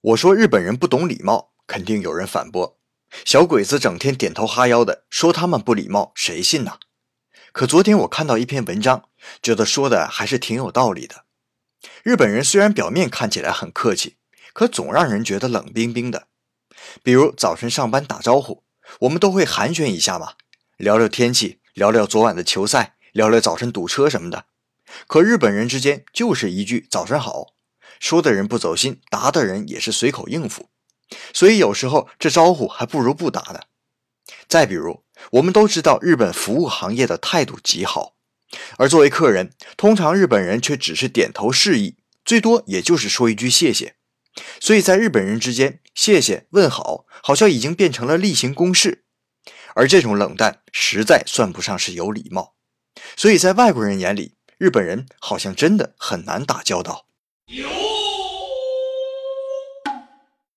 我说日本人不懂礼貌，肯定有人反驳：“小鬼子整天点头哈腰的，说他们不礼貌，谁信呐？”可昨天我看到一篇文章，觉得说的还是挺有道理的。日本人虽然表面看起来很客气，可总让人觉得冷冰冰的。比如早晨上班打招呼，我们都会寒暄一下嘛，聊聊天气，聊聊昨晚的球赛，聊聊早晨堵车什么的。可日本人之间就是一句“早上好”。说的人不走心，答的人也是随口应付，所以有时候这招呼还不如不打呢。再比如，我们都知道日本服务行业的态度极好，而作为客人，通常日本人却只是点头示意，最多也就是说一句谢谢。所以在日本人之间，谢谢问好好像已经变成了例行公事，而这种冷淡实在算不上是有礼貌。所以在外国人眼里，日本人好像真的很难打交道。